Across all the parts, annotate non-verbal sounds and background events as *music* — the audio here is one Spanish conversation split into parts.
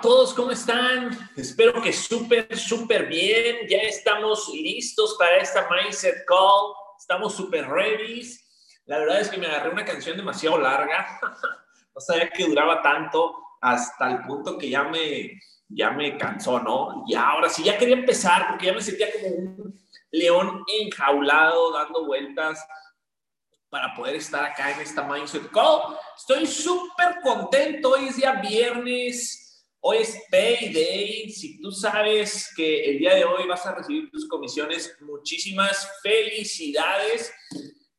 A todos, ¿cómo están? Espero que súper, súper bien. Ya estamos listos para esta Mindset Call. Estamos súper ready. La verdad es que me agarré una canción demasiado larga. *laughs* no sabía que duraba tanto hasta el punto que ya me, ya me cansó, ¿no? Y ahora sí, ya quería empezar porque ya me sentía como un león enjaulado dando vueltas para poder estar acá en esta Mindset Call. Estoy súper contento. Hoy es día viernes. Hoy es Payday. Si tú sabes que el día de hoy vas a recibir tus comisiones, muchísimas felicidades.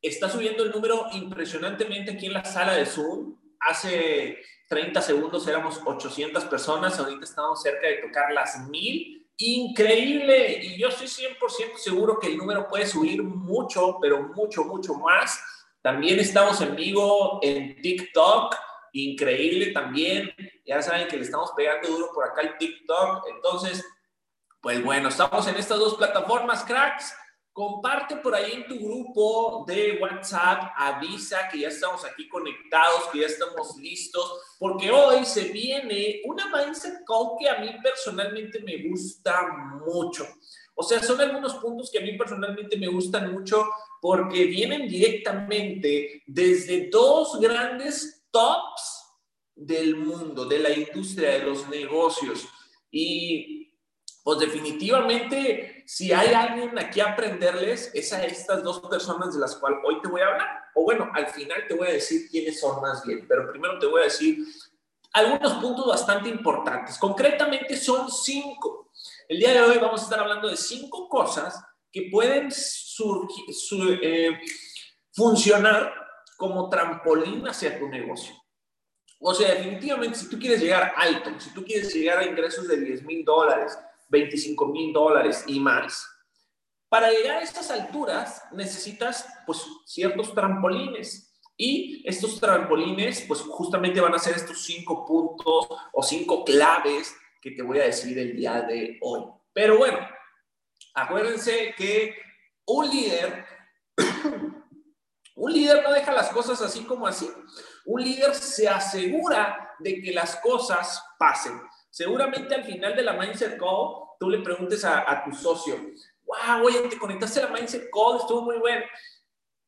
Está subiendo el número impresionantemente aquí en la sala de Zoom. Hace 30 segundos éramos 800 personas. Ahorita estamos cerca de tocar las 1000 increíble y yo estoy 100% seguro que el número puede subir mucho, pero mucho, mucho más. También estamos en vivo en TikTok, increíble también. Ya saben que le estamos pegando duro por acá el TikTok. Entonces, pues bueno, estamos en estas dos plataformas, cracks. Comparte por ahí en tu grupo de WhatsApp, avisa que ya estamos aquí conectados, que ya estamos listos, porque hoy se viene una mindset call que a mí personalmente me gusta mucho. O sea, son algunos puntos que a mí personalmente me gustan mucho porque vienen directamente desde dos grandes tops del mundo, de la industria, de los negocios. Y pues definitivamente, si hay alguien aquí a aprenderles, es a estas dos personas de las cuales hoy te voy a hablar. O bueno, al final te voy a decir quiénes son más bien, pero primero te voy a decir algunos puntos bastante importantes. Concretamente son cinco. El día de hoy vamos a estar hablando de cinco cosas que pueden eh, funcionar como trampolín hacia tu negocio. O sea, definitivamente, si tú quieres llegar alto, si tú quieres llegar a ingresos de 10 mil dólares, 25 mil dólares y más, para llegar a estas alturas necesitas pues ciertos trampolines. Y estos trampolines, pues justamente van a ser estos cinco puntos o cinco claves que te voy a decir el día de hoy. Pero bueno, Acuérdense que un líder, un líder no deja las cosas así como así. Un líder se asegura de que las cosas pasen. Seguramente al final de la Mindset Call, tú le preguntes a, tu socio, wow, oye, te conectaste a la Mindset Call, estuvo muy bueno.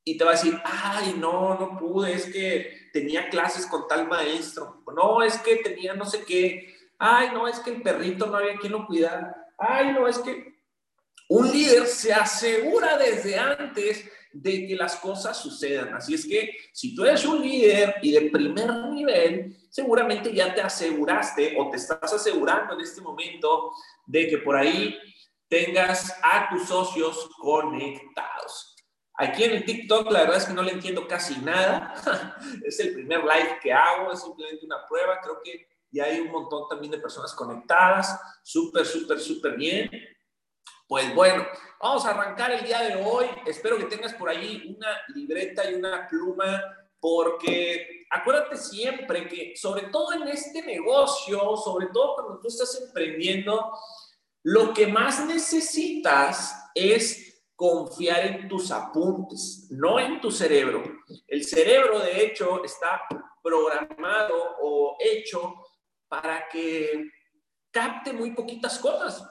Y te va a decir, ay, no, no pude, es que tenía clases con tal maestro. No, es que tenía no sé qué. Ay, no, es que el perrito no había quien lo cuidara. Ay, no, es que un líder se asegura desde antes de que las cosas sucedan. Así es que si tú eres un líder y de primer nivel, seguramente ya te aseguraste o te estás asegurando en este momento de que por ahí tengas a tus socios conectados. Aquí en el TikTok la verdad es que no le entiendo casi nada. *laughs* es el primer live que hago, es simplemente una prueba. Creo que ya hay un montón también de personas conectadas. Súper, súper, súper bien. Pues bueno, vamos a arrancar el día de hoy. Espero que tengas por ahí una libreta y una pluma, porque acuérdate siempre que, sobre todo en este negocio, sobre todo cuando tú estás emprendiendo, lo que más necesitas es confiar en tus apuntes, no en tu cerebro. El cerebro, de hecho, está programado o hecho para que capte muy poquitas cosas.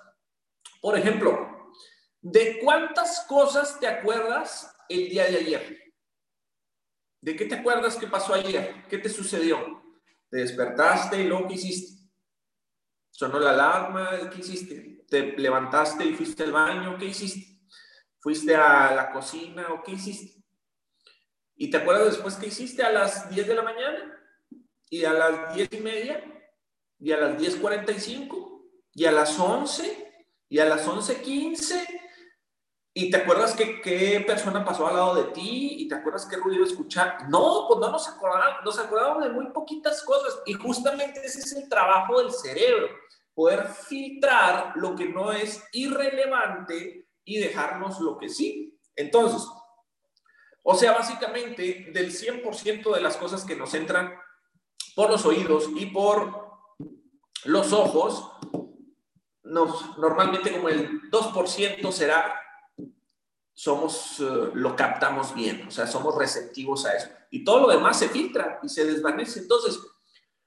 Por ejemplo, ¿de cuántas cosas te acuerdas el día de ayer? ¿De qué te acuerdas que pasó ayer? ¿Qué te sucedió? ¿Te despertaste y luego qué hiciste? ¿Sonó la alarma? ¿Qué hiciste? ¿Te levantaste y fuiste al baño? ¿Qué hiciste? ¿Fuiste a la cocina o qué hiciste? ¿Y te acuerdas después qué hiciste a las 10 de la mañana? ¿Y a las 10 y media? ¿Y a las 10.45? ¿Y a las 11? Y a las 11:15 y te acuerdas que qué persona pasó al lado de ti y te acuerdas qué ruido escuchar. No, pues no nos acordamos, nos acordamos de muy poquitas cosas y justamente ese es el trabajo del cerebro, poder filtrar lo que no es irrelevante y dejarnos lo que sí. Entonces, o sea, básicamente del 100% de las cosas que nos entran por los oídos y por los ojos, normalmente como el 2% será, somos, eh, lo captamos bien, o sea, somos receptivos a eso. Y todo lo demás se filtra y se desvanece. Entonces,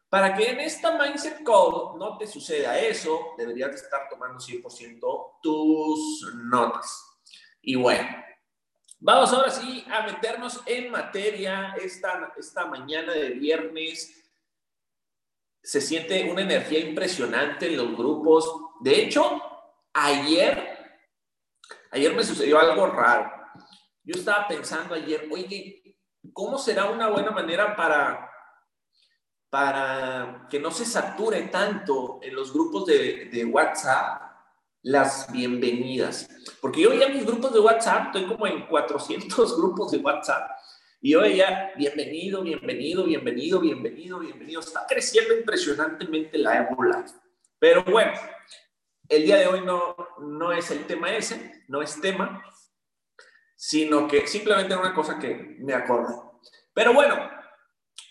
Para que en esta Mindset Call no te suceda eso, deberías estar tomando 100% tus notas. Y bueno, vamos ahora sí a meternos en materia esta, esta mañana de viernes. Se siente una energía impresionante en los grupos. De hecho, ayer, ayer me sucedió algo raro. Yo estaba pensando ayer, oye, ¿cómo será una buena manera para para que no se sature tanto en los grupos de, WhatsApp las bienvenidas. Porque yo veía mis grupos de WhatsApp, estoy como en 400 *laughs* grupos de WhatsApp, y yo veía bienvenido, bienvenido, bienvenido, bienvenido, bienvenido. Está creciendo impresionantemente la ébola. Pero bueno, el día de hoy no, no es el tema ese, no es tema, sino que simplemente una cosa que me acordé. Pero bueno,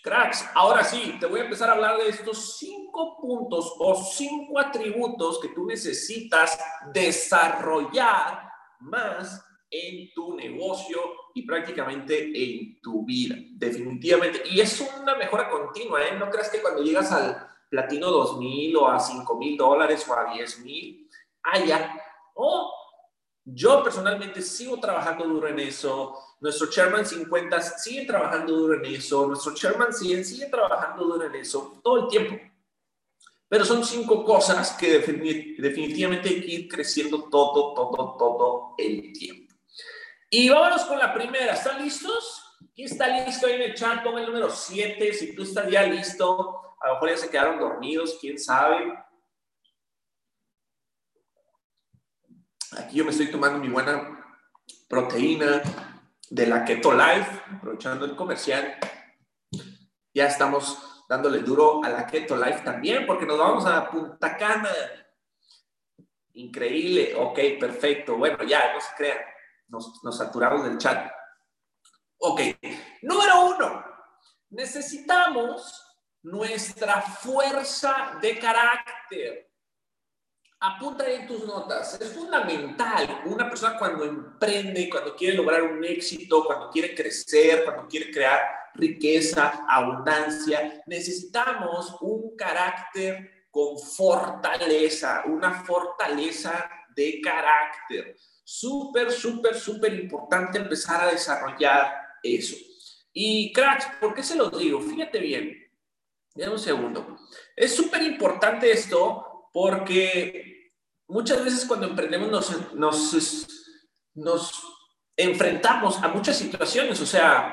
Cracks, ahora sí, te voy a empezar a hablar de estos cinco puntos o cinco atributos que tú necesitas desarrollar más en tu negocio y prácticamente en tu vida, definitivamente. Y es una mejora continua, ¿eh? No creas que cuando llegas al platino 2000 o a 5000 dólares o a 10000, haya, o yo personalmente sigo trabajando duro en eso. Nuestro Chairman 50 sigue trabajando duro en eso. Nuestro Chairman 100 sigue trabajando duro en eso todo el tiempo. Pero son cinco cosas que definitivamente hay que ir creciendo todo, todo, todo el tiempo. Y vámonos con la primera. ¿Están listos? ¿Quién está listo ahí en el chat? Toma el número 7. Si tú estás ya listo, a lo mejor ya se quedaron dormidos, quién sabe. Aquí yo me estoy tomando mi buena proteína de la Keto Life, aprovechando el comercial. Ya estamos dándole duro a la Keto Life también, porque nos vamos a Punta Cana. Increíble. Ok, perfecto. Bueno, ya, no se crean. Nos, nos saturamos del chat. Ok. Número uno. Necesitamos nuestra fuerza de carácter apunta en tus notas. Es fundamental. Una persona cuando emprende, cuando quiere lograr un éxito, cuando quiere crecer, cuando quiere crear riqueza, abundancia, necesitamos un carácter con fortaleza, una fortaleza de carácter. Súper, súper, súper importante empezar a desarrollar eso. Y cracks, ¿por qué se los digo? Fíjate bien. Dame un segundo. Es súper importante esto porque muchas veces cuando emprendemos nos, nos, enfrentamos a muchas situaciones. O sea,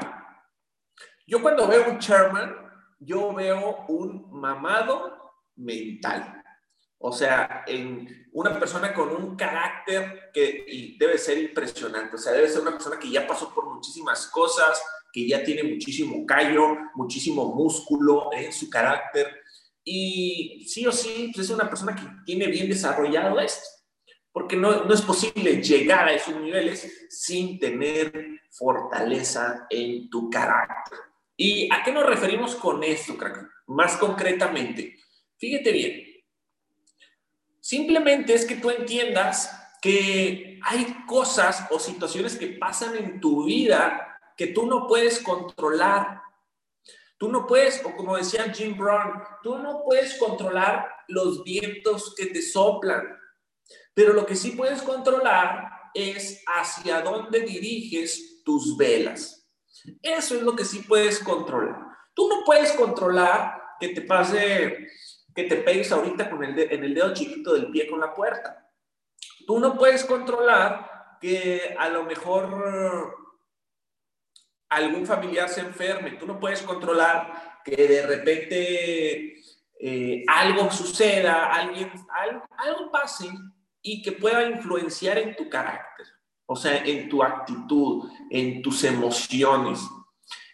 yo cuando veo un chairman, yo veo un mamado mental. O sea, en una persona con un carácter que debe ser impresionante. O sea, debe ser una persona que ya pasó por muchísimas cosas, que ya tiene muchísimo callo, muchísimo músculo en su carácter y sí o sí, pues, es una persona que tiene bien desarrollado esto, porque no, no es posible llegar a esos niveles sin tener fortaleza en tu carácter. ¿Y a qué nos referimos con esto, crack? Más concretamente, fíjate bien, simplemente es que tú entiendas que hay cosas o situaciones que pasan en tu vida que tú no puedes controlar Tú no puedes, o como decía Jim Brown, tú no puedes controlar los vientos que te soplan, pero lo que sí puedes controlar es hacia dónde diriges tus velas. Eso es lo que sí puedes controlar. Tú no puedes controlar que te pase, que te pegues ahorita con el en el dedo chiquito del pie con la puerta. Tú no puedes controlar que a lo mejor algún familiar se enferme, tú no puedes controlar que de repente eh, algo suceda, alguien, algo, algo pase y que pueda influenciar en tu carácter, o sea, en tu actitud, en tus emociones.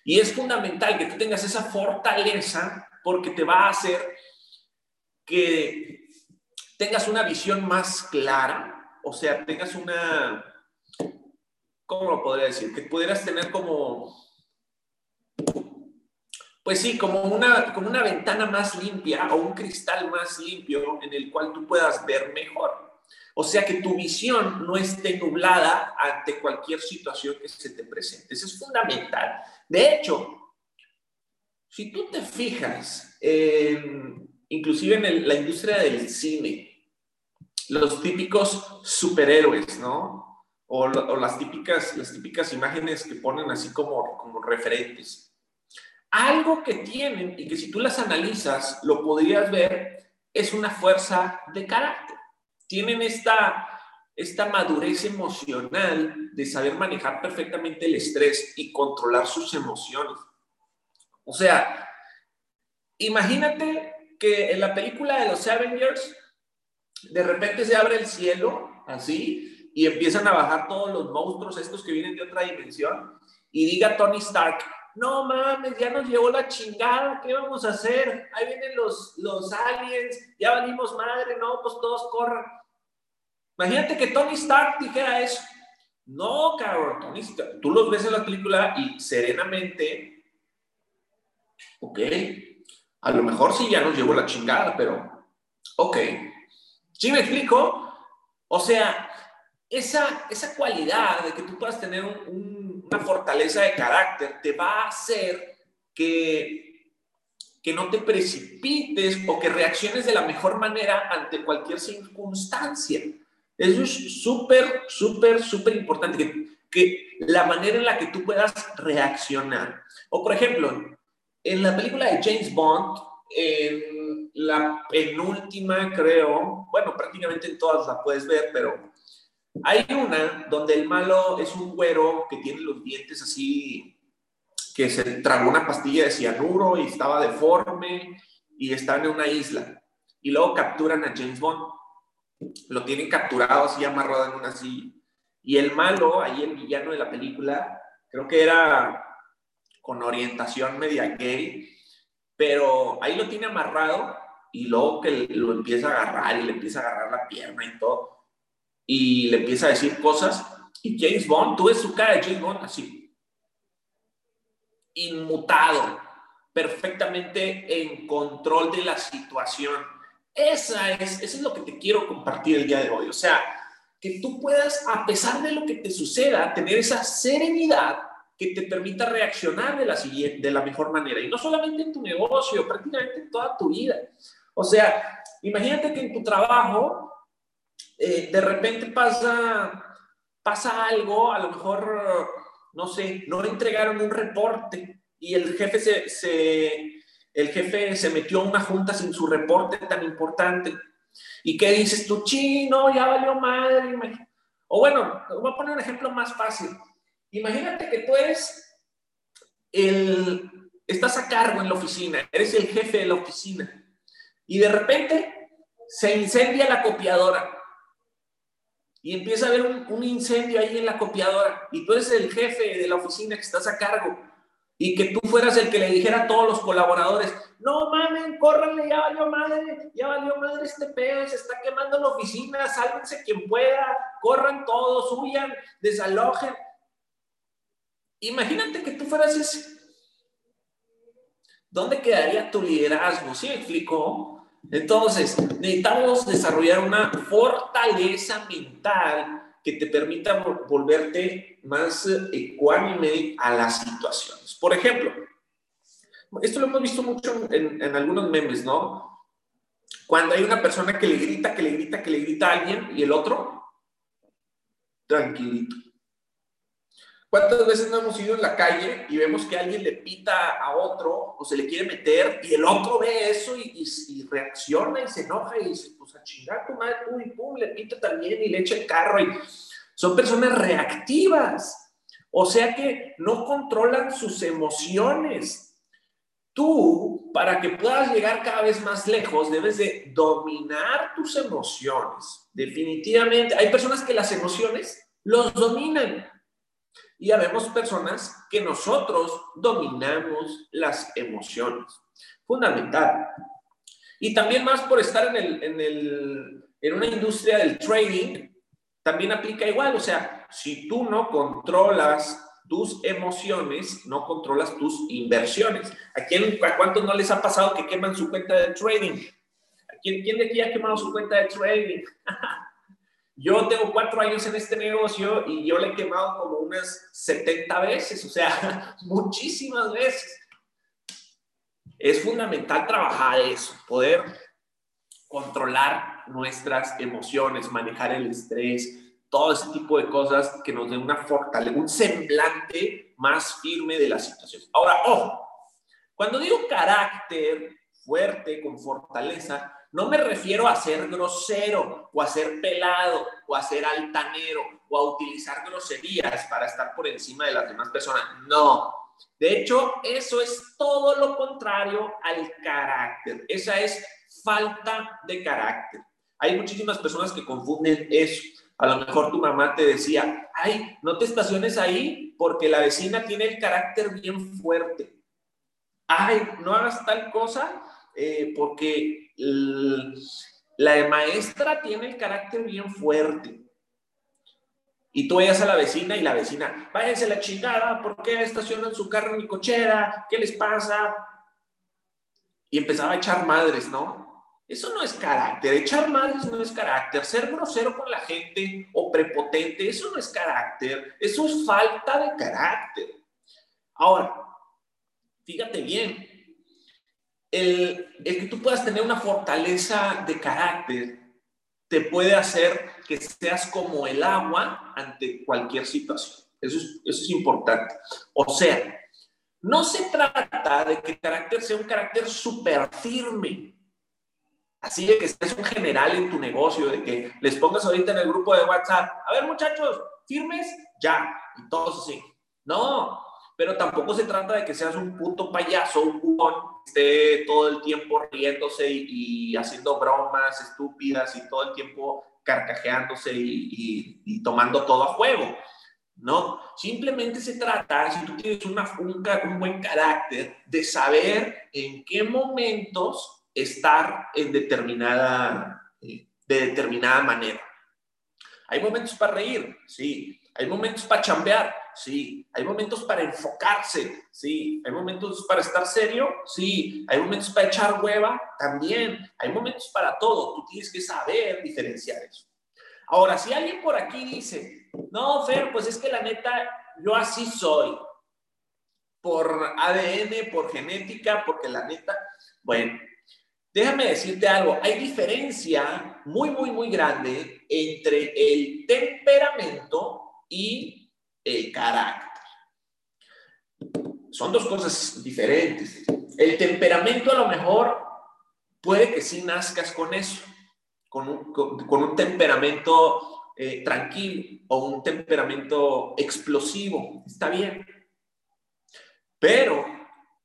Y es fundamental que tú tengas esa fortaleza porque te va a hacer que tengas una visión más clara, o sea, tengas una, ¿cómo lo podría decir? Que pudieras tener como, pues sí, como una, como una ventana más limpia o un cristal más limpio en el cual tú puedas ver mejor. O sea, que tu visión no esté nublada ante cualquier situación que se te presente. Eso es fundamental. De hecho, si tú te fijas inclusive en la industria del cine, los típicos superhéroes, ¿no? O, las, típicas, las típicas imágenes que ponen así como, como referentes. Algo que tienen y que si tú las analizas lo podrías ver es una fuerza de carácter. Tienen esta, esta madurez emocional de saber manejar perfectamente el estrés y controlar sus emociones. O sea, imagínate que en la película de los Avengers, de repente se abre el cielo, así, y empiezan a bajar todos los monstruos, estos que vienen de otra dimensión, y diga Tony Stark, no mames, ya nos llevó la chingada, ¿qué vamos a hacer? Ahí vienen los, los aliens, ya valimos madre, no, pues todos corran. Imagínate que Tony Stark dijera eso. No, cabrón, Tony Stark, tú los ves en la película y serenamente, ok, a lo mejor sí ya nos llevó la chingada, pero ok. ¿Sí me explico? O sea, esa, esa cualidad de que tú puedas tener una fortaleza de carácter te va a hacer que, que no te precipites o que reacciones de la mejor manera ante cualquier circunstancia. Eso es súper, súper, súper importante, que, que la manera en la que tú puedas reaccionar. O por ejemplo, en la película de James Bond, en la penúltima, creo, bueno, prácticamente en todas la puedes ver, pero hay una donde el malo es un güero que tiene los dientes así, que se tragó una pastilla de cianuro y estaba deforme y están en una isla. Y luego capturan a James Bond. Lo tienen capturado así, amarrado en una silla. Y el malo, ahí el villano de la película, creo que era con orientación media gay, pero ahí lo tiene amarrado y luego que lo empieza a agarrar y le empieza a agarrar la pierna y todo, y le empieza a decir cosas, y James Bond, tú ves su cara de James Bond así, inmutado, perfectamente en control de la situación. Esa es, eso es lo que te quiero compartir el día de hoy, o sea, que tú puedas, a pesar de lo que te suceda, tener esa serenidad que te permita reaccionar de la, siguiente, de la mejor manera. Y no solamente en tu negocio, prácticamente en toda tu vida. O sea, imagínate que en tu trabajo eh, de repente pasa, pasa algo, a lo mejor, no sé, no entregaron un reporte y el jefe se, el jefe se metió a una junta sin su reporte tan importante. ¿Y qué dices tú? Chino, ya valió madre. O bueno, voy a poner un ejemplo más fácil Imagínate que tú el, estás a cargo en la oficina, eres el jefe de la oficina y de repente se incendia la copiadora y empieza a haber un, incendio ahí en la copiadora y tú eres el jefe de la oficina que estás a cargo y que tú fueras el que le dijera a todos los colaboradores, no mamen, córranle, ya valió madre, ya valió madre este pedo, se está quemando la oficina, sálvense quien pueda, corran todos, huyan, desalojen. Imagínate que tú fueras ese. ¿Dónde quedaría tu liderazgo? ¿Sí me explico? Entonces, necesitamos desarrollar una fortaleza mental que te permita volverte más ecuánime a las situaciones. Por ejemplo, esto lo hemos visto mucho en, en algunos memes, ¿no? Cuando hay una persona que le grita, que le grita, que le grita a alguien y el otro, tranquilito ¿Cuántas veces no hemos ido en la calle y vemos que alguien le pita a otro o se le quiere meter y el otro ve eso y, reacciona y se enoja y dice, pues a chingar tu madre, tú y pum, le pita también y le echa el carro y son personas reactivas. O sea que no controlan sus emociones. Tú, para que puedas llegar cada vez más lejos, debes de dominar tus emociones. Definitivamente, hay personas que las emociones los dominan y habemos personas que nosotros dominamos las emociones. Fundamental. Y también más por estar en, el, en, el, en una industria del trading, también aplica igual. O sea, si tú no controlas tus emociones, no controlas tus inversiones. ¿A, quién, ¿A cuántos no les ha pasado que queman su cuenta de trading? ¿A quién, quién de aquí ha quemado su cuenta de trading? *laughs* Yo tengo cuatro años en este negocio y yo le he quemado como unas 70 veces, o sea, *laughs* muchísimas veces. es fundamental trabajar eso, poder controlar nuestras emociones, manejar el estrés, todo ese tipo de cosas que nos den una fortaleza, un semblante más firme de la situación. Ahora, ojo, cuando digo carácter fuerte, con fortaleza, no me refiero a ser grosero o a ser pelado o a ser altanero o a utilizar groserías para estar por encima de las demás personas. No. De hecho, eso es todo lo contrario al carácter. Esa es falta de carácter. Hay muchísimas personas que confunden eso. A lo mejor tu mamá te decía, ay, no te estaciones ahí porque la vecina tiene el carácter bien fuerte. Ay, no hagas tal cosa eh, porque la maestra tiene el carácter bien fuerte. Y tú vayas a la vecina y la vecina, váyanse la chingada, ¿por qué estacionan su carro en mi cochera? ¿Qué les pasa? Y empezaba a echar madres, ¿no? Eso no es carácter. Echar madres no es carácter. Ser grosero con la gente o prepotente, eso no es carácter. Eso es falta de carácter. Ahora, fíjate bien. El, que tú puedas tener una fortaleza de carácter te puede hacer que seas como el agua ante cualquier situación. Eso es, eso es importante. O sea, no se trata de que el carácter sea un carácter súper firme Así de que estés un general en tu negocio, de que les pongas ahorita en el grupo de WhatsApp, a ver muchachos, firmes, ya, y todos así. No, pero tampoco se trata de que seas un puto payaso, un bubón, esté todo el tiempo riéndose y, haciendo bromas estúpidas y todo el tiempo carcajeándose y, y, tomando todo a juego. No, simplemente se trata, si tú tienes una, un, un buen carácter, de saber en qué momentos estar en determinada, eh, de determinada manera. Hay momentos para reír, sí. Hay momentos para chambear, sí. Hay momentos para enfocarse, sí. Hay momentos para estar serio, sí. Hay momentos para echar hueva, también. Hay momentos para todo. Tú tienes que saber diferenciar eso. Ahora, si alguien por aquí dice, no, Fer, pues es que la neta, yo así soy. Por ADN, por genética, porque la neta, bueno, déjame decirte algo, hay diferencia muy, muy, muy grande entre el temperamento y carácter. Son dos cosas diferentes. El temperamento a lo mejor puede que sí nazcas con eso, con un, temperamento eh, tranquilo o un temperamento explosivo. Está bien. Pero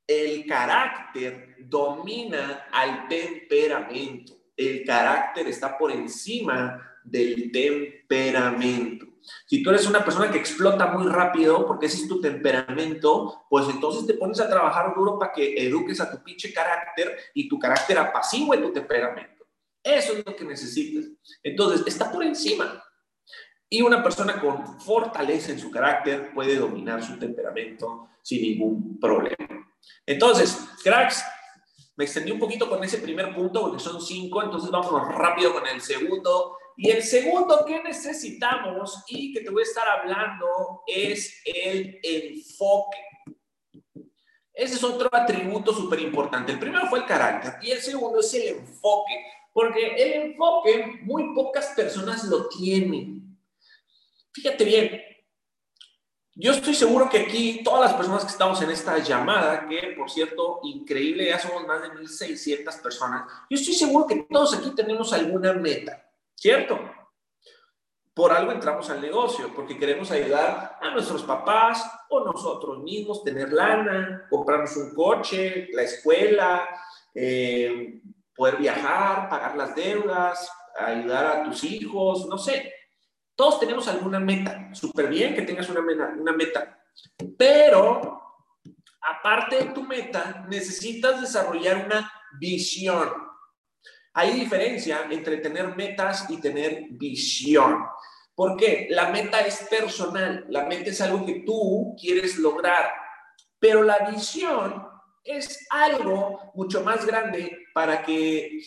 el carácter domina al temperamento. El carácter está por encima del temperamento. Si tú eres una persona que explota muy rápido, porque ese es tu temperamento, pues entonces te pones a trabajar duro para que eduques a tu pinche carácter y tu carácter apacigüe tu temperamento. Eso es lo que necesitas. Entonces, está por encima. Y una persona con fortaleza en su carácter puede dominar su temperamento sin ningún problema. Entonces, cracks, me extendí un poquito con ese primer punto porque son cinco, entonces vamos rápido con el segundo. Y el segundo que necesitamos y que te voy a estar hablando es el enfoque. Ese es otro atributo súper importante. El primero fue el carácter y el segundo es el enfoque, porque el enfoque muy pocas personas lo tienen. Fíjate bien, yo estoy seguro que aquí todas las personas que estamos en esta llamada, que por cierto, increíble, ya somos más de 1.600 personas, yo estoy seguro que todos aquí tenemos alguna meta, ¿cierto? Por algo entramos al negocio, porque queremos ayudar a nuestros papás o nosotros mismos, tener lana, comprarnos un coche, la escuela, eh, poder viajar, pagar las deudas, ayudar a tus hijos, no sé. Todos tenemos alguna meta, súper bien que tengas una meta, una meta, pero aparte de tu meta, necesitas desarrollar una visión. Hay diferencia entre tener metas y tener visión. ¿Por qué? La meta es personal, la meta es algo que tú quieres lograr, pero la visión es algo mucho más grande para que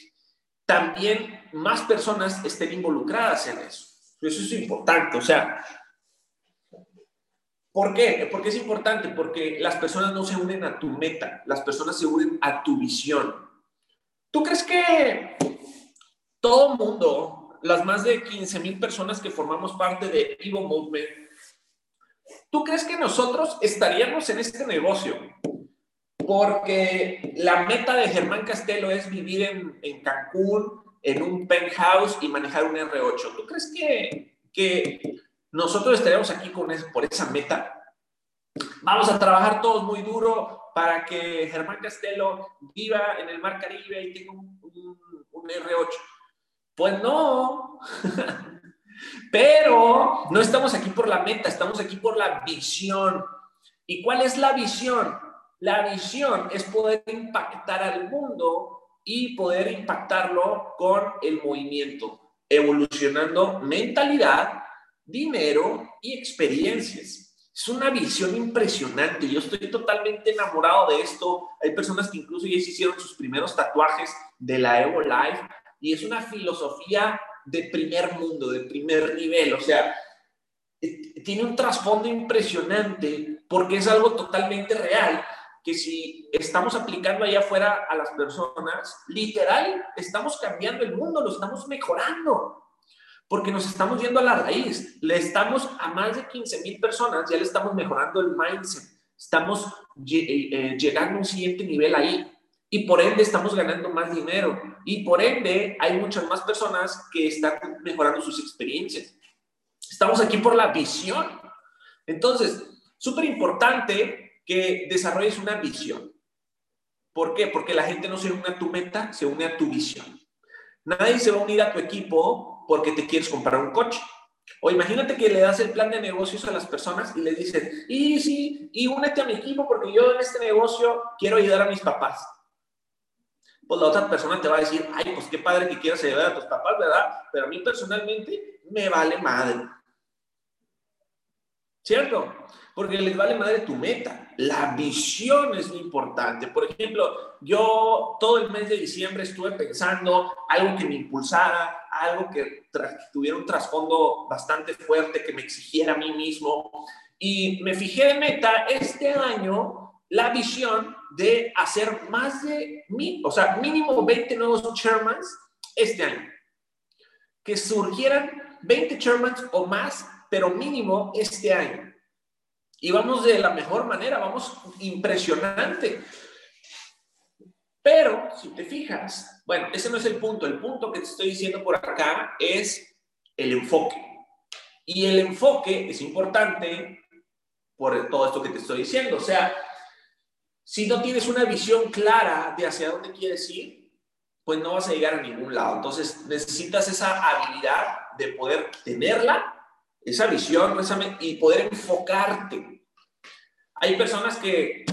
también más personas estén involucradas en eso. Eso es importante, o sea, ¿Por qué? Porque es importante, porque las personas no se unen a tu meta, las personas se unen a tu visión. ¿Tú crees que todo mundo, las más de 15 mil personas que formamos parte de Evo Movement, ¿tú crees que nosotros estaríamos en este negocio? Porque la meta de Germán Castelo es vivir en, en Cancún, en un penthouse y manejar un R8. ¿Tú crees que, que nosotros estaríamos aquí con por esa meta? Vamos a trabajar todos muy duro para que Germán Castelo viva en el Mar Caribe y tenga un, un R8. Pues no. *laughs* Pero no estamos aquí por la meta, estamos aquí por la visión. ¿Y cuál es la visión? La visión es poder impactar al mundo y poder impactarlo con el movimiento, evolucionando mentalidad, dinero y experiencias. Es una visión impresionante. Yo estoy totalmente enamorado de esto. Hay personas que incluso ya hicieron sus primeros tatuajes de la Evo Life y es una filosofía de primer mundo, de primer nivel. O sea, eh, tiene un trasfondo impresionante porque es algo totalmente real que si estamos aplicando allá afuera a las personas, literal, estamos cambiando el mundo, lo estamos mejorando, porque nos estamos yendo a la raíz. Le estamos a más de 15 mil personas, ya le estamos mejorando el mindset, estamos eh, eh, llegando a un siguiente nivel ahí. Y por ende estamos ganando más dinero. Y por ende hay muchas más personas que están mejorando sus experiencias. Estamos aquí por la visión. Entonces, súper importante que desarrolles una visión. ¿Por qué? Porque la gente no se une a tu meta, se une a tu visión. Nadie se va a unir a tu equipo porque te quieres comprar un coche. O imagínate que le das el plan de negocios a las personas y le dices, y sí, y únete a mi equipo porque yo en este negocio quiero ayudar a mis papás. Pues la otra persona te va a decir, ay, pues qué padre que quieras ayudar a tus papás, ¿verdad? Pero a mí personalmente me vale madre. ¿Cierto? Porque les vale madre tu meta. La visión es muy importante. Por ejemplo, yo todo el mes de diciembre estuve pensando algo que me impulsara, algo que tuviera un trasfondo bastante fuerte, que me exigiera a mí mismo. Y me fijé de meta este año la visión de hacer más de, mil, o sea, mínimo 20 nuevos chairmans este año. Que surgieran 20 chairmans o más, pero mínimo este año. Y vamos de la mejor manera, vamos impresionante. Pero si te fijas, bueno, ese no es el punto. El punto que te estoy diciendo por acá es el enfoque. Y el enfoque es importante por todo esto que te estoy diciendo. O sea, si no tienes una visión clara de hacia dónde quieres ir, pues no vas a llegar a ningún lado. Entonces necesitas esa habilidad de poder tenerla esa visión y poder enfocarte. Hay personas que,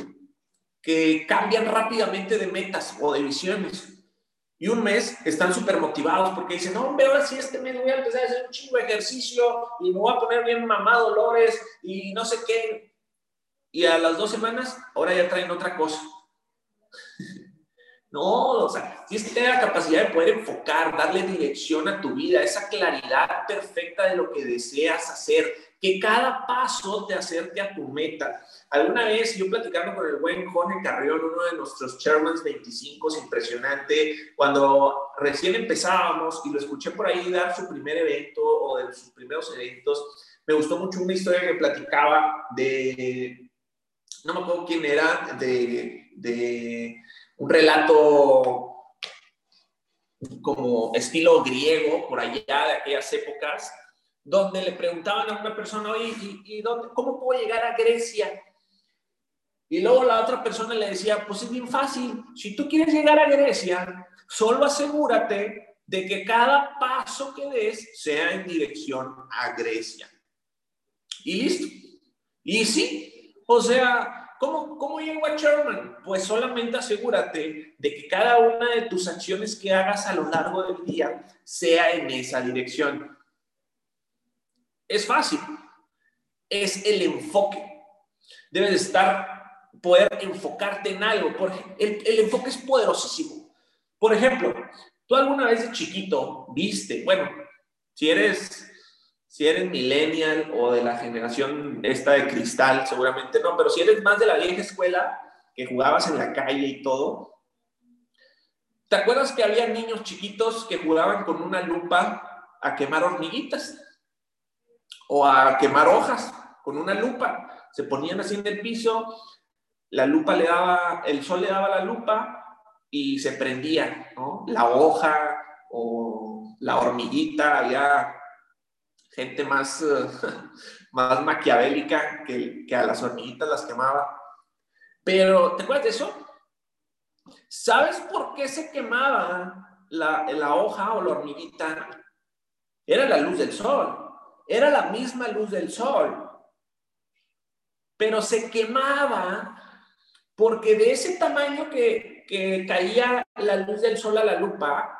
que cambian rápidamente de metas o de visiones. Y un mes están súper motivados porque dicen, no, hombre, ahora este mes voy a empezar a hacer un chingo de ejercicio y me voy a poner bien mamado dolores y no sé qué. Y a las dos semanas, ahora ya traen otra cosa. *laughs* No, o sea, tienes que tener la capacidad de poder enfocar, darle dirección a tu vida, esa claridad perfecta de lo que deseas hacer, que cada paso te acerque a tu meta. Alguna vez yo platicando con el buen Jorge Carrión, uno de nuestros Chairmans 25, es impresionante, cuando recién empezábamos y lo escuché por ahí dar su primer evento o de sus primeros eventos, me gustó mucho una historia que platicaba de, no me acuerdo quién era, de, de un relato como estilo griego, por allá de aquellas épocas, donde le preguntaban a una persona, oye, ¿y, dónde, cómo puedo llegar a Grecia? Y luego la otra persona le decía, pues es bien fácil, si tú quieres llegar a Grecia, solo asegúrate de que cada paso que des sea en dirección a Grecia. Y listo. Y sí, o sea, ¿Cómo, ¿Cómo llego a Sherman? Pues solamente asegúrate de que cada una de tus acciones que hagas a lo largo del día sea en esa dirección. Es fácil. Es el enfoque. Debes estar, poder enfocarte en algo. Porque el, el enfoque es poderosísimo. Por ejemplo, tú alguna vez de chiquito viste, bueno, si eres si eres millennial o de la generación esta de cristal, seguramente no, pero si eres más de la vieja escuela, que jugabas en la calle y todo, ¿te acuerdas que había niños chiquitos que jugaban con una lupa a quemar hormiguitas? O a quemar hojas con una lupa. Se ponían así en el piso, la lupa le daba, el sol le daba la lupa y se prendía, ¿no? La hoja o la hormiguita, había gente más, *laughs* más maquiavélica que, que a las hormiguitas las quemaba. Pero, ¿te acuerdas de eso? ¿Sabes por qué se quemaba la, la hoja o la hormiguita? Era la luz del sol. Era la misma luz del sol. Pero se quemaba porque de ese tamaño que, que caía la luz del sol a la lupa,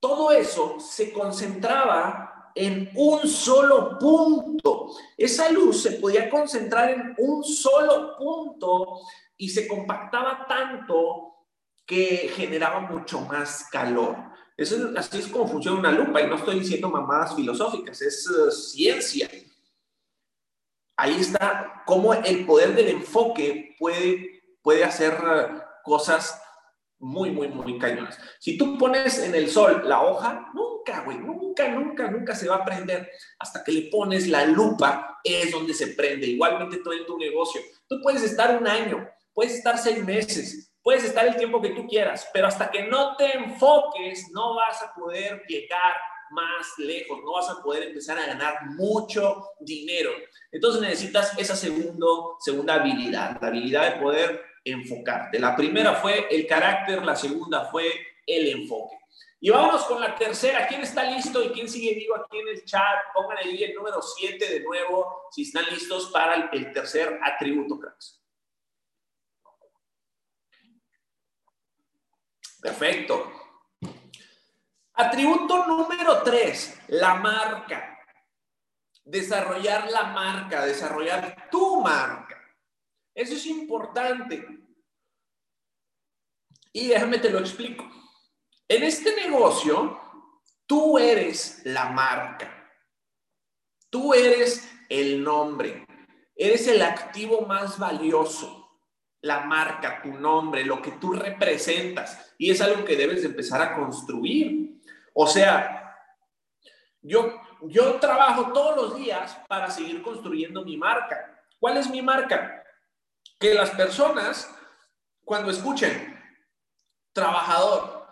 todo eso se concentraba en un solo punto. Esa luz se podía concentrar en un solo punto y se compactaba tanto que generaba mucho más calor. Eso es, así es como funciona una lupa y no estoy diciendo mamadas filosóficas, es eh, ciencia. Ahí está cómo el poder del enfoque puede, puede hacer eh, cosas muy, muy, muy cañonas. Si tú pones en el sol la hoja, nunca, nunca, nunca, nunca se va a prender. Hasta que le pones la lupa, es donde se prende. Igualmente todo en tu negocio. Tú puedes estar un año, puedes estar seis meses, puedes estar el tiempo que tú quieras, pero hasta que no te enfoques, no vas a poder llegar más lejos, no vas a poder empezar a ganar mucho dinero. Entonces necesitas esa segundo, segunda habilidad, la habilidad de poder enfocarte. La primera fue el carácter, la segunda fue el enfoque. Y vámonos con la tercera. ¿Quién está listo y quién sigue vivo aquí en el chat? Pongan ahí el número 7 de nuevo si están listos para el, tercer atributo, cracks. Perfecto. Atributo número 3, la marca. Desarrollar la marca, desarrollar tu marca. Eso es importante. Y déjame te lo explico. En este negocio, tú eres la marca. Tú eres el nombre. Eres el activo más valioso. La marca, tu nombre, lo que tú representas. Y es algo que debes empezar a construir. O sea, yo, yo trabajo todos los días para seguir construyendo mi marca. ¿Cuál es mi marca? que las personas, cuando escuchen trabajador,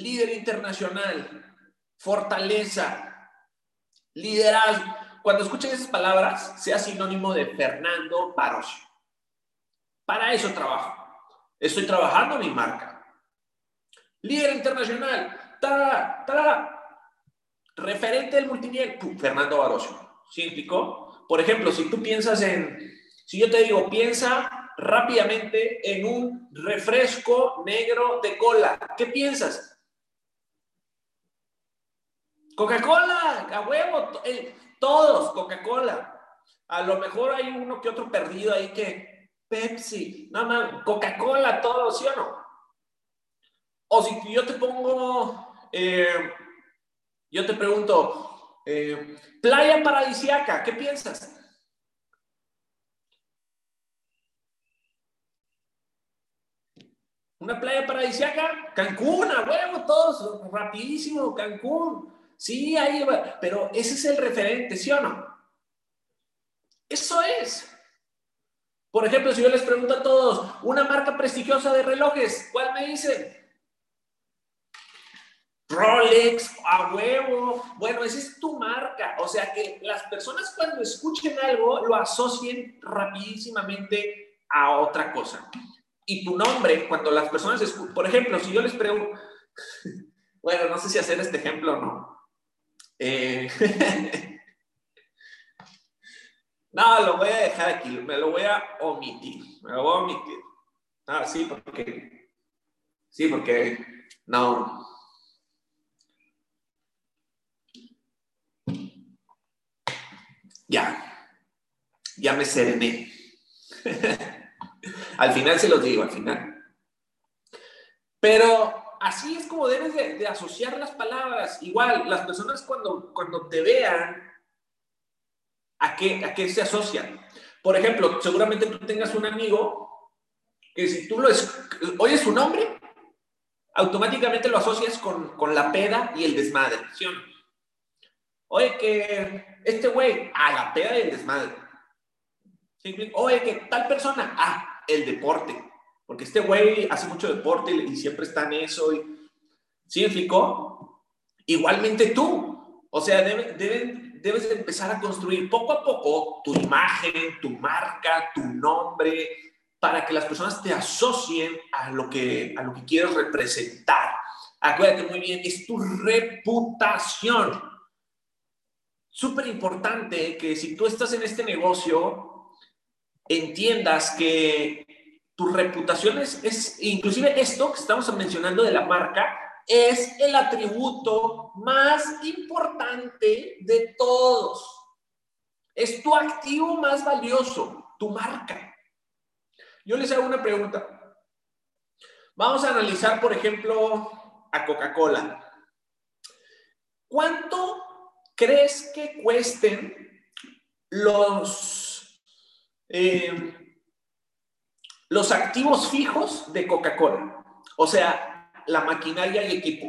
líder internacional, fortaleza, liderazgo, cuando escuchen esas palabras, sea sinónimo de Fernando Parosio. Para eso trabajo. Estoy trabajando mi marca. Líder internacional, ta, ta, referente del multinivel, Fernando Barosio. ¿Sí Por ejemplo, si tú piensas en si yo te digo, piensa rápidamente en un refresco negro de cola, ¿qué piensas? Coca-Cola, a huevo, eh, todos Coca-Cola. A lo mejor hay uno que otro perdido ahí que Pepsi, nada más, Coca-Cola, todo, ¿sí o no? O si yo te pongo, eh, yo te pregunto, eh, playa paradisiaca, ¿qué piensas? Una playa paradisíaca, Cancún, a huevo, todos, rapidísimo, Cancún. Sí, ahí va. Pero ese es el referente, ¿sí o no? Eso es. Por ejemplo, si yo les pregunto a todos, una marca prestigiosa de relojes, ¿cuál me dicen? Rolex, a huevo. Bueno, esa es tu marca. O sea que las personas cuando escuchen algo lo asocien rapidísimamente a otra cosa y tu nombre, cuando las personas, por ejemplo, si yo les pregunto, *laughs* bueno, no sé si hacer este ejemplo o no. Eh, *laughs* no, lo voy a dejar aquí, me lo voy a omitir, me lo voy a omitir. Ah, sí, porque, sí, porque, no. Ya, ya me serené. *laughs* Al final se los digo, al final. Pero así es como debes de, asociar las palabras. Igual, las personas cuando, cuando te vean, ¿A qué, ¿A qué se asocian? Por ejemplo, seguramente tú tengas un amigo que si tú lo oyes su nombre, automáticamente lo asocias con, con la peda y el desmadre. Oye, que este güey, a la peda y el desmadre. Oye, que tal persona, ah, el deporte. Porque este güey hace mucho deporte y, siempre está en eso. Y, ¿Sí explicó? Igualmente tú. O sea, deben, debes de empezar a construir poco a poco tu imagen, tu marca, tu nombre, para que las personas te asocien a lo que, a lo que quieres representar. Acuérdate muy bien, es tu reputación. Súper importante que si tú estás en este negocio, entiendas que tu reputación es, es, inclusive esto que estamos mencionando de la marca, es el atributo más importante de todos. Es tu activo más valioso, tu marca. Yo les hago una pregunta. Vamos a analizar, por ejemplo, a Coca-Cola. ¿Cuánto crees que cuesten los, eh, los activos fijos de Coca-Cola? O sea, la maquinaria y equipo.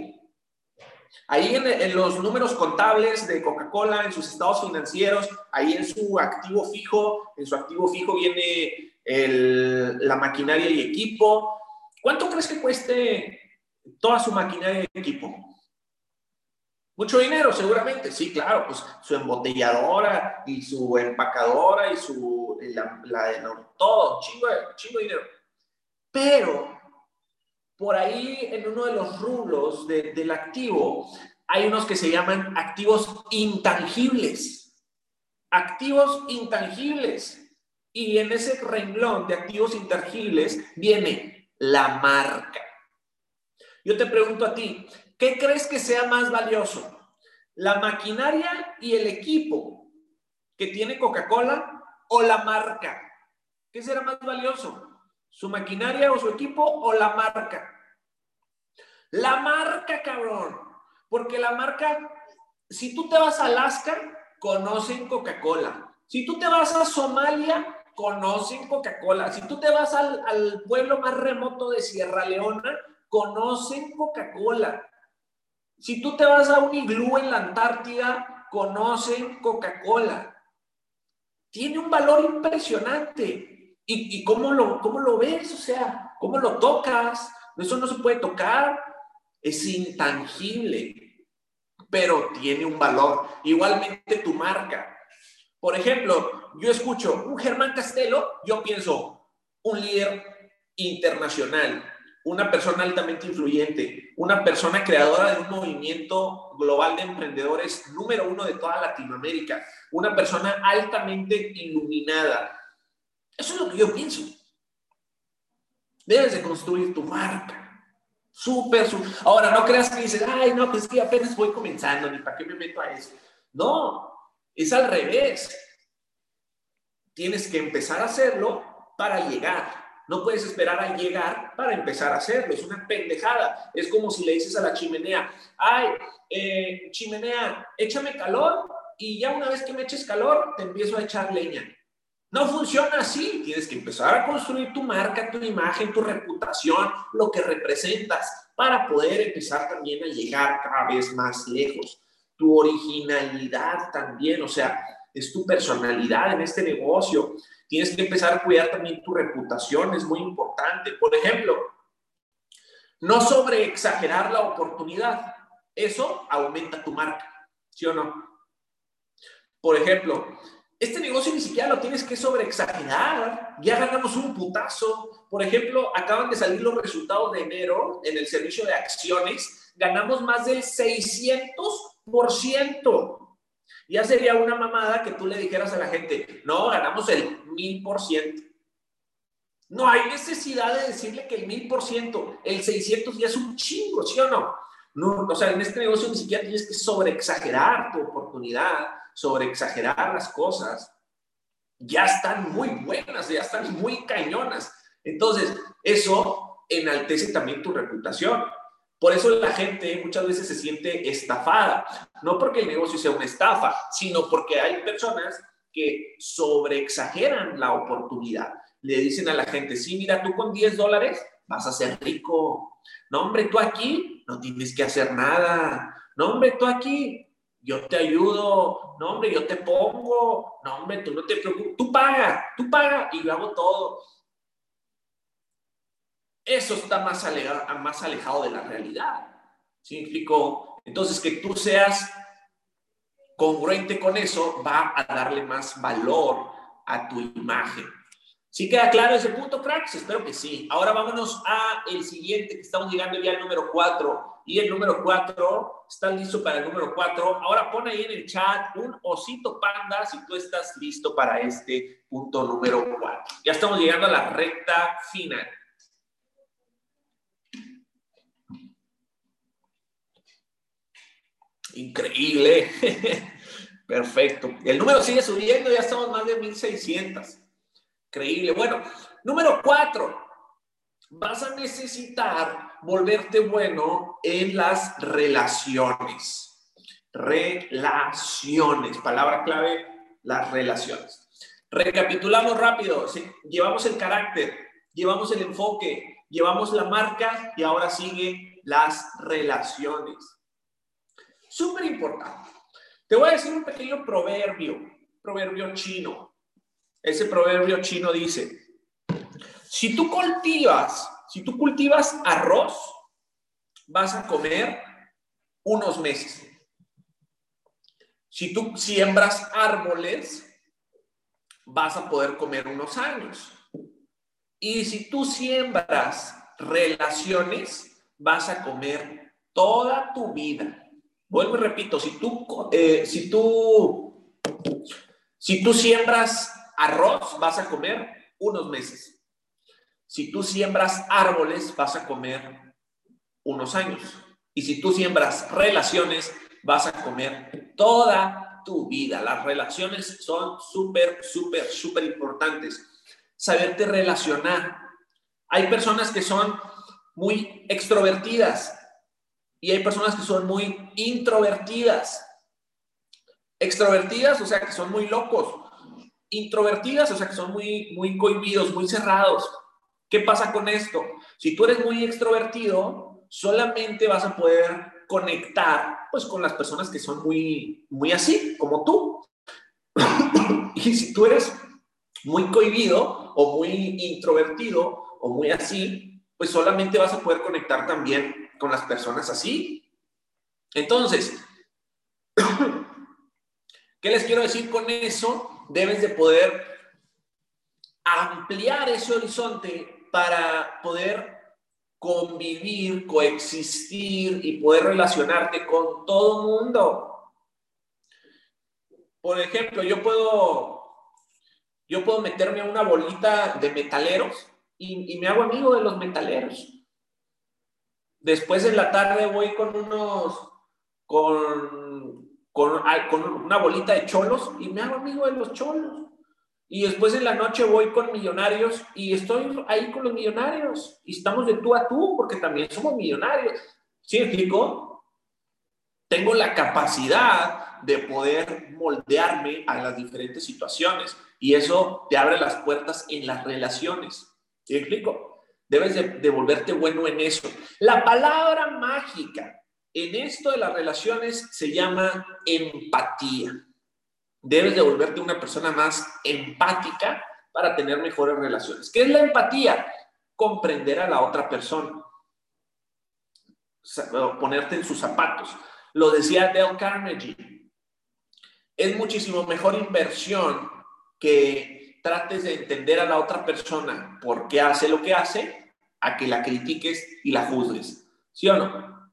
Ahí en, en, los números contables de Coca-Cola, en sus estados financieros, ahí en su activo fijo, en su activo fijo viene la maquinaria y equipo. ¿Cuánto crees que cueste toda su maquinaria y equipo? Mucho dinero, seguramente. Sí, claro, pues su embotelladora y su empacadora y su, la, la, todo, chingo, chingo de dinero. Pero por ahí en uno de los rublos del activo hay unos que se llaman activos intangibles. Activos intangibles. Y en ese renglón de activos intangibles viene la marca. Yo te pregunto a ti, ¿qué crees que sea más valioso? ¿La maquinaria y el equipo que tiene Coca-Cola o la marca? ¿Qué será más valioso? ¿Su maquinaria o su equipo o la marca? La marca, cabrón. Porque la marca, si tú te vas a Alaska, conocen Coca-Cola. Si tú te vas a Somalia, conocen Coca-Cola. Si tú te vas al, pueblo más remoto de Sierra Leona, conocen Coca-Cola. Si tú te vas a un iglú en la Antártida, conocen Coca-Cola. Tiene un valor impresionante. ¿Y, cómo, lo, cómo lo ves? O sea, ¿cómo lo tocas? Eso no se puede tocar. Es intangible, pero tiene un valor. Igualmente tu marca. Por ejemplo, yo escucho un Germán Castelo, yo pienso un líder internacional, una persona altamente influyente, una persona creadora de un movimiento global de emprendedores número uno de toda Latinoamérica, una persona altamente iluminada. Eso es lo que yo pienso. Debes de construir tu marca. Súper, súper. Ahora, no creas que dices, ay, no, pues que apenas voy comenzando, ni para qué me meto a eso. No, es al revés. Tienes que empezar a hacerlo para llegar. No puedes esperar a llegar para empezar a hacerlo. Es una pendejada. Es como si le dices a la chimenea, ay, eh, chimenea, échame calor y ya una vez que me eches calor, te empiezo a echar leña. No funciona así. Tienes que empezar a construir tu marca, tu imagen, tu reputación, lo que representas, para poder empezar también a llegar cada vez más lejos tu originalidad también, o sea, es tu personalidad en este negocio. Tienes que empezar a cuidar también tu reputación, es muy importante. Por ejemplo, no sobre exagerar la oportunidad. Eso aumenta tu marca, ¿sí o no? Por ejemplo, este negocio ni siquiera lo tienes que sobreexagerar. Ya ganamos un putazo. Por ejemplo, acaban de salir los resultados de enero en el servicio de acciones. Ganamos más del 600 por ciento. Ya sería una mamada que tú le dijeras a la gente, no, ganamos el mil por ciento. No hay necesidad de decirle que el mil por ciento, el 600 ya es un chingo, ¿sí o no? no? O sea, en este negocio ni siquiera tienes que sobreexagerar tu oportunidad, sobreexagerar las cosas. Ya están muy buenas, ya están muy cañonas. Entonces, eso enaltece también tu reputación. Por eso la gente muchas veces se siente estafada, no porque el negocio sea una estafa, sino porque hay personas que sobreexageran la oportunidad. Le dicen a la gente, sí, mira, tú con 10 dólares vas a ser rico. No, hombre, tú aquí no tienes que hacer nada. No, hombre, tú aquí yo te ayudo, no hombre, yo te pongo, no hombre, tú no te preocupes, tú paga, tú paga y yo hago todo. Eso está más alejado, de la realidad. Significó, entonces que tú seas congruente con eso va a darle más valor a tu imagen. ¿Sí queda claro ese punto, cracks? Espero que sí. Ahora vámonos a el siguiente, que estamos llegando ya al número 4. Y el número 4, ¿estás listo para el número 4? Ahora pon ahí en el chat un osito panda si tú estás listo para este punto número 4. Ya estamos llegando a la recta final. Increíble. *laughs* Perfecto. El número sigue subiendo, ya estamos más de 1600. Increíble. Bueno, número cuatro, vas a necesitar volverte bueno en las relaciones. Relaciones, palabra clave, las relaciones. Recapitulamos rápido, llevamos el carácter, llevamos el enfoque, llevamos la marca y ahora sigue las relaciones. Súper importante. Te voy a decir un pequeño proverbio, proverbio chino. Ese proverbio chino dice, si tú cultivas, si tú cultivas arroz, vas a comer unos meses. Si tú siembras árboles, vas a poder comer unos años. Y si tú siembras relaciones, vas a comer toda tu vida. Vuelvo y repito, si tú, eh, si tú, si tú siembras arroz vas a comer unos meses. Si tú siembras árboles, vas a comer unos años. Y si tú siembras relaciones, vas a comer toda tu vida. Las relaciones son súper, súper, súper importantes. Saberte relacionar. Hay personas que son muy extrovertidas y hay personas que son muy introvertidas. Extrovertidas, o sea, que son muy locos introvertidas, o sea, que son muy, muy cohibidos, muy cerrados. ¿Qué pasa con esto? Si tú eres muy extrovertido, solamente vas a poder conectar pues con las personas que son muy, muy así, como tú. *coughs* y si tú eres muy cohibido o muy introvertido o muy así, pues solamente vas a poder conectar también con las personas así. Entonces, *coughs* ¿qué les quiero decir con eso? debes de poder ampliar ese horizonte para poder convivir, coexistir y poder relacionarte con todo mundo. Por ejemplo, yo puedo, yo puedo meterme a una bolita de metaleros y, y me hago amigo de los metaleros. Después en la tarde voy con unos, con con, una bolita de cholos y me hago amigo de los cholos. Y después en la noche voy con millonarios y estoy ahí con los millonarios y estamos de tú a tú porque también somos millonarios. ¿Sí explico? Tengo la capacidad de poder moldearme a las diferentes situaciones y eso te abre las puertas en las relaciones. ¿Sí explico? Debes de, bueno en eso. La palabra mágica en esto de las relaciones se llama empatía. Debes de volverte una persona más empática para tener mejores relaciones. ¿Qué es la empatía? Comprender a la otra persona. Ponerte en sus zapatos. Lo decía Dale Carnegie. Es muchísimo mejor inversión que trates de entender a la otra persona por qué hace lo que hace, a que la critiques y la juzgues. ¿Sí o no?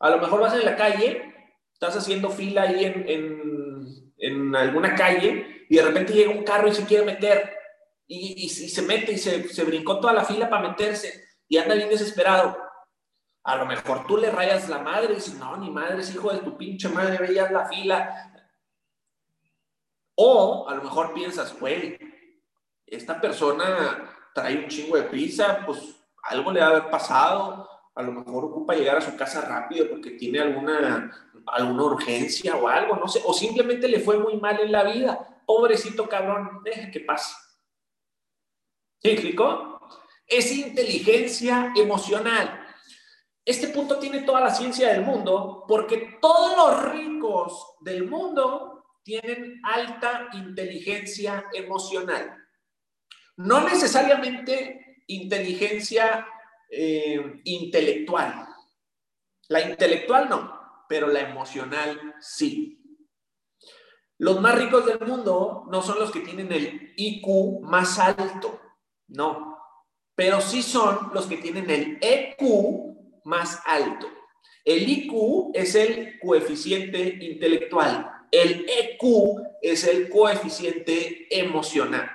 A lo mejor vas en la calle, estás haciendo fila ahí en, alguna calle y de repente llega un carro y se quiere meter y, se mete y se, brincó toda la fila para meterse y anda bien desesperado. A lo mejor tú le rayas la madre y dices, no, ni madre, es hijo de tu pinche madre, veías la fila. O a lo mejor piensas, güey, esta persona trae un chingo de prisa, pues algo le va a haber pasado, a lo mejor ocupa llegar a su casa rápido porque tiene alguna, alguna urgencia o algo, no sé, o simplemente le fue muy mal en la vida. pobrecito cabrón, deja que pase. ¿Sí? Es inteligencia emocional. Este punto tiene toda la ciencia del mundo porque todos los ricos del mundo tienen alta inteligencia emocional. No necesariamente inteligencia eh, intelectual. La intelectual no, pero la emocional sí. Los más ricos del mundo no son los que tienen el IQ más alto, no, pero sí son los que tienen el EQ más alto. El IQ es el coeficiente intelectual, el EQ es el coeficiente emocional.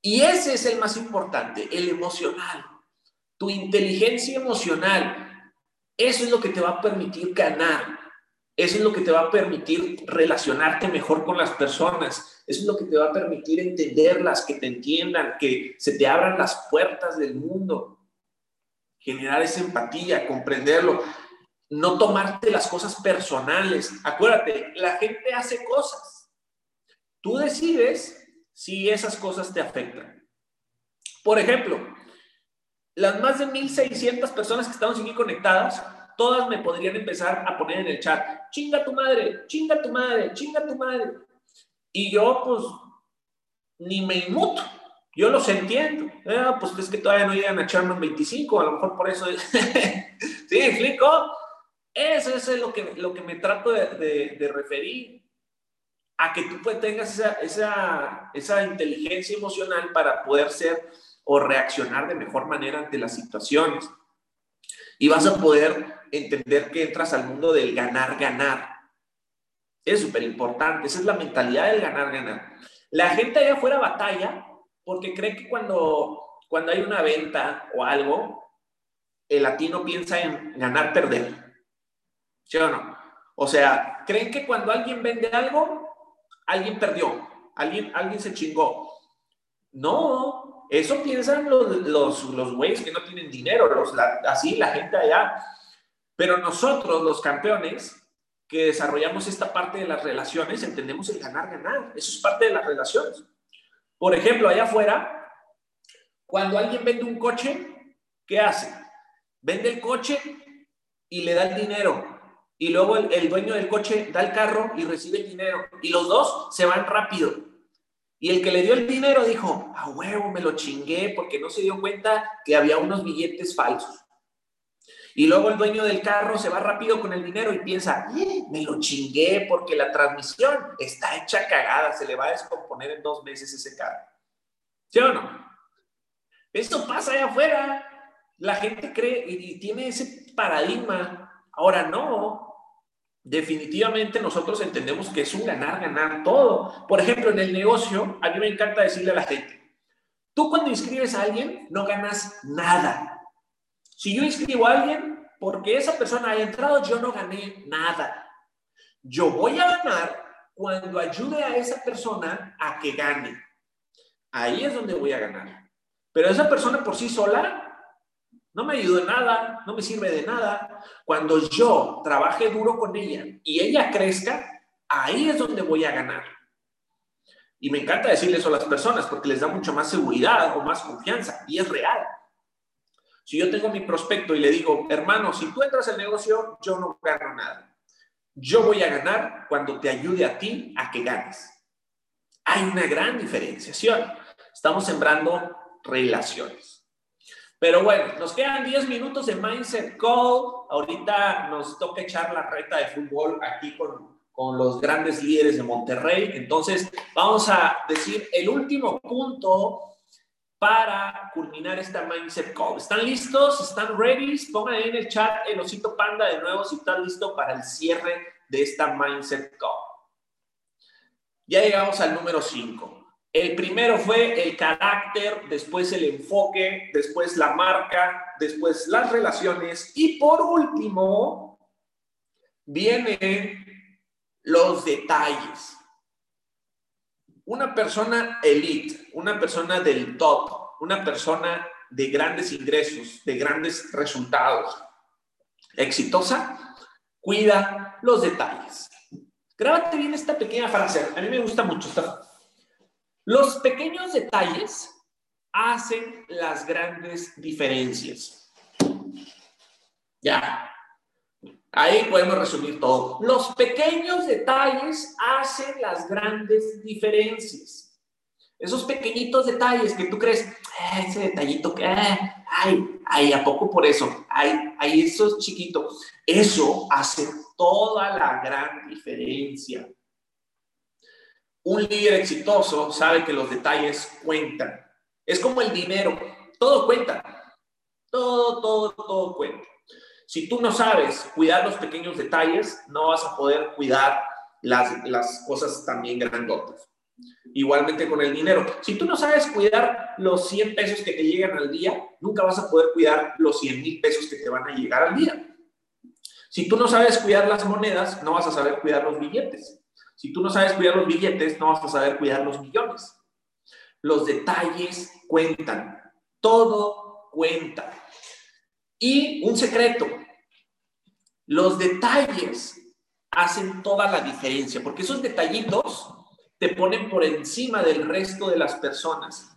Y ese es el más importante, el emocional. Tu inteligencia emocional, eso es lo que te va a permitir ganar. Eso es lo que te va a permitir relacionarte mejor con las personas. Eso es lo que te va a permitir entenderlas, que te entiendan, que se te abran las puertas del mundo. Generar esa empatía, comprenderlo. No tomarte las cosas personales. Acuérdate, la gente hace cosas. Tú decides si esas cosas te afectan. Por ejemplo, las más de 1.600 personas que estamos aquí conectadas, todas me podrían empezar a poner en el chat, chinga tu madre, chinga tu madre, chinga tu madre. Y yo, pues, ni me inmuto. Yo los entiendo. Eh, pues es que todavía no llegan a Charman 25, a lo mejor por eso. *laughs* ¿Sí, explico? Eso, es lo que, lo que me trato de, de referir a que tú pues tengas esa, esa, inteligencia emocional para poder ser o reaccionar de mejor manera ante las situaciones. Y vas a poder entender que entras al mundo del ganar, ganar. Es súper importante, esa es la mentalidad del ganar, ganar. La gente allá afuera batalla porque cree que cuando, cuando hay una venta o algo, el latino piensa en ganar, perder. ¿Sí o no? O sea, creen que cuando alguien vende algo, alguien perdió, alguien, alguien se chingó. No, eso piensan los, los, los güeyes que no tienen dinero, los, así la gente allá. Pero nosotros, los campeones, que desarrollamos esta parte de las relaciones, entendemos el ganar, ganar. Eso es parte de las relaciones. Por ejemplo, allá afuera, cuando alguien vende un coche, ¿qué hace? Vende el coche y le da el dinero y luego el, dueño del coche da el carro y recibe el dinero y los dos se van rápido. Y el que le dio el dinero dijo, a huevo, me lo chingué porque no se dio cuenta que había unos billetes falsos. Y luego el dueño del carro se va rápido con el dinero y piensa, eh, me lo chingué porque la transmisión está hecha cagada, se le va a descomponer en dos meses ese carro. ¿Sí o no? Esto pasa allá afuera. La gente cree y tiene ese paradigma. Ahora no, definitivamente nosotros entendemos que es un ganar, ganar todo. Por ejemplo, en el negocio, a mí me encanta decirle a la gente, tú cuando inscribes a alguien no ganas nada. Si yo inscribo a alguien, porque esa persona haya entrado, yo no gané nada. Yo voy a ganar cuando ayude a esa persona a que gane. Ahí es donde voy a ganar. Pero esa persona por sí sola no me ayuda en nada, no me sirve de nada. Cuando yo trabaje duro con ella y ella crezca, ahí es donde voy a ganar. Y me encanta decirle eso a las personas porque les da mucho más seguridad o más confianza y es real. Si yo tengo mi prospecto y le digo, hermano, si tú entras al negocio, yo no gano nada. Yo voy a ganar cuando te ayude a ti a que ganes. Hay una gran diferenciación. Estamos sembrando relaciones. Pero bueno, nos quedan 10 minutos de Mindset Call. Ahorita nos toca echar la reta de fútbol aquí con, con los grandes líderes de Monterrey. Entonces, vamos a decir el último punto para culminar esta Mindset Call. ¿Están listos? ¿Están ready? Pongan en el chat el osito panda de nuevo si están listos para el cierre de esta Mindset Call. Ya llegamos al número 5. El primero fue el carácter, después el enfoque, después la marca, después las relaciones y por último vienen los detalles. Una persona elite, una persona del top, una persona de grandes ingresos, de grandes resultados, exitosa, cuida los detalles. Grábate bien esta pequeña frase. A mí me gusta mucho esta Los pequeños detalles hacen las grandes diferencias. Ya. Ahí podemos resumir todo. Los pequeños detalles hacen las grandes diferencias. Esos pequeñitos detalles que tú crees, ah, ese detallito que, ah, ay, ay, ¿a poco por eso? Ay, ay, eso es chiquito. Eso hace toda la gran diferencia. Un líder exitoso sabe que los detalles cuentan. Es como el dinero, todo cuenta. Todo, todo, todo cuenta. Si tú no sabes cuidar los pequeños detalles, no vas a poder cuidar las, las cosas también grandotas. Igualmente con el dinero. Si tú no sabes cuidar los 100 pesos que te llegan al día, nunca vas a poder cuidar los 100 mil pesos que te van a llegar al día. Si tú no sabes cuidar las monedas, no vas a saber cuidar los billetes. Si tú no sabes cuidar los billetes, no vas a saber cuidar los millones. Los detalles cuentan. Todo cuenta. Y un secreto. Los detalles hacen toda la diferencia, porque esos detallitos te ponen por encima del resto de las personas.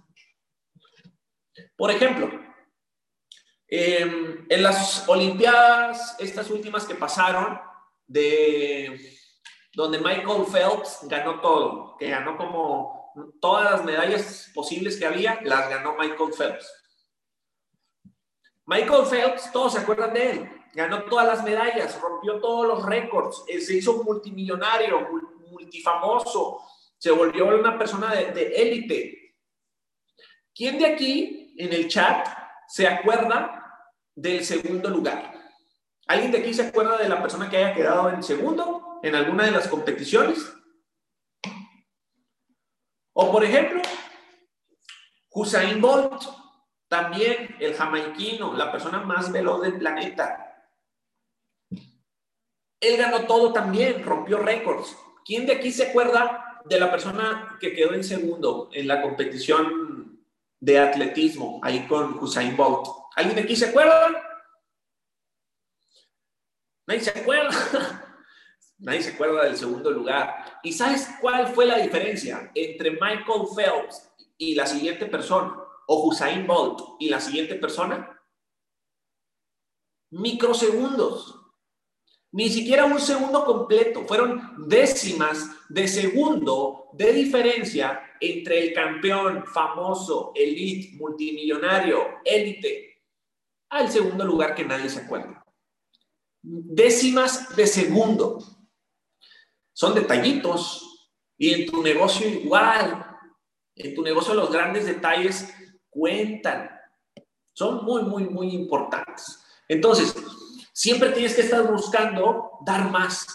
Por ejemplo, em, en las Olimpiadas, estas últimas que pasaron, de donde Michael Phelps ganó todo, que ganó como todas las medallas posibles que había, las ganó Michael Phelps. Michael Phelps, todos se acuerdan de él, ganó todas las medallas, rompió todos los récords, eh, se hizo multimillonario, multifamoso, se volvió una persona de élite. ¿Quién de aquí en el chat se acuerda del segundo lugar? ¿Alguien de aquí se acuerda de la persona que haya quedado en segundo en alguna de las competiciones? O por ejemplo, Hussein Bolt, también el jamaiquino, la persona más veloz del planeta. Él ganó todo también, rompió récords. ¿Quién de aquí se acuerda de la persona que quedó en segundo en la competición de atletismo, ahí con Usain Bolt. ¿Alguien de aquí se acuerda? Nadie se acuerda. *laughs* Nadie se acuerda del segundo lugar. ¿Y sabes cuál fue la diferencia entre Michael Phelps y la siguiente persona? ¿O Usain Bolt y la siguiente persona? Microsegundos. Ni siquiera un segundo completo, fueron décimas de segundo de diferencia entre el campeón famoso, elite, multimillonario, élite, al segundo lugar que nadie se acuerda. Décimas de segundo. Son detallitos. Y en tu negocio igual. En tu negocio los grandes detalles cuentan. Son muy, muy, muy importantes. Entonces, Siempre tienes que estar buscando dar más,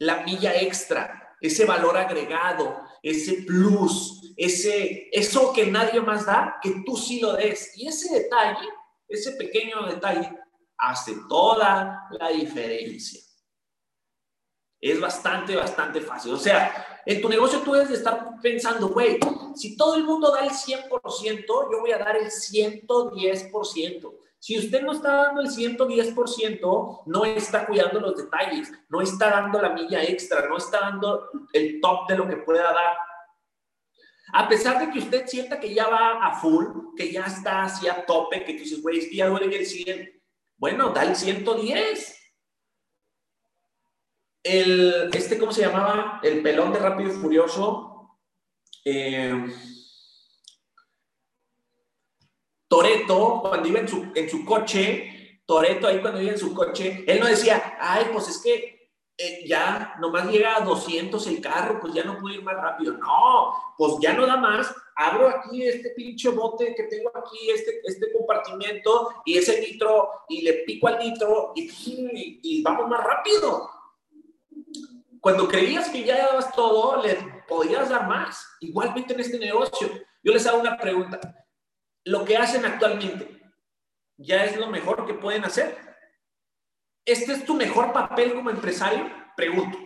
la milla extra, ese valor agregado, ese plus, ese, eso que nadie más da, que tú sí lo des. Y ese detalle, ese pequeño detalle, hace toda la diferencia. Es bastante, bastante fácil. O sea, en tu negocio tú debes de estar pensando, güey, si todo el mundo da el 100%, yo voy a dar el 110%. Si usted no está dando el 110%, no está cuidando los detalles, no está dando la milla extra, no está dando el top de lo que pueda dar. A pesar de que usted sienta que ya va a full, que ya está así a tope, que tú dices, güey, es ya duele el 100. Bueno, da el 110. El, este, ¿cómo se llamaba? El pelón de Rápido y Furioso. Eh, Toreto, cuando iba en su, en su coche, Toreto ahí cuando iba en su coche, él no decía, ay, pues es que eh, ya nomás llega a 200 el carro, pues ya no puedo ir más rápido. No, pues ya no da más. Abro aquí este pinche bote que tengo aquí, este, este compartimento y ese nitro, y le pico al nitro y, y vamos más rápido. Cuando creías que ya dabas todo, le podías dar más. Igualmente en este negocio. Yo les hago una pregunta lo que hacen actualmente ya es lo mejor que pueden hacer. ¿Este es tu mejor papel como empresario? Pregunto.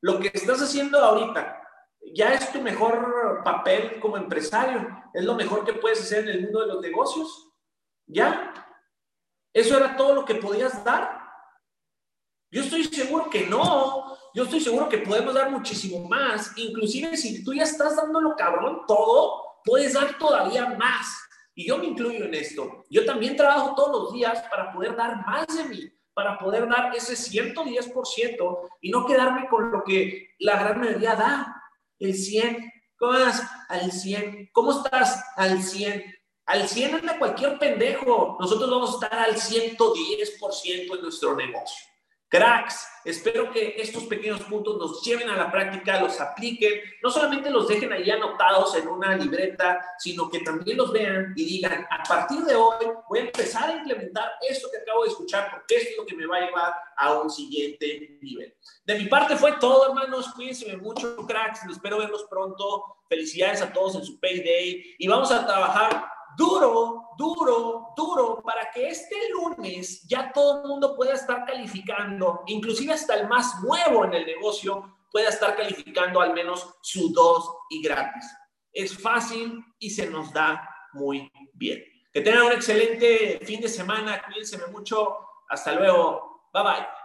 Lo que estás haciendo ahorita ya es tu mejor papel como empresario. Es lo mejor que puedes hacer en el mundo de los negocios. ¿Ya? Eso era todo lo que podías dar. Yo estoy seguro que no. Yo estoy seguro que podemos dar muchísimo más. Inclusive si tú ya estás dándolo cabrón todo, puedes dar todavía más. Y yo me incluyo en esto. Yo también trabajo todos los días para poder dar más de mí, para poder dar ese 110% y no quedarme con lo que la gran mayoría da, el 100. ¿Cómo vas? Al 100. ¿Cómo estás? Al 100. Al 100 anda cualquier pendejo. Nosotros vamos a estar al 110% en nuestro negocio. Cracks, espero que estos pequeños puntos nos lleven a la práctica, los apliquen, no solamente los dejen ahí anotados en una libreta, sino que también los vean y digan, a partir de hoy voy a empezar a implementar esto que acabo de escuchar porque esto es lo que me va a llevar a un siguiente nivel. De mi parte fue todo, hermanos. Cuídense mucho, cracks. Espero verlos pronto. Felicidades a todos en su payday y vamos a trabajar duro, duro, duro, para que este lunes ya todo el mundo pueda estar calificando, inclusive hasta el más nuevo en el negocio pueda estar calificando al menos su dos y gratis. Es fácil y se nos da muy bien. Que tengan un excelente fin de semana, cuídense mucho. Hasta luego. Bye bye.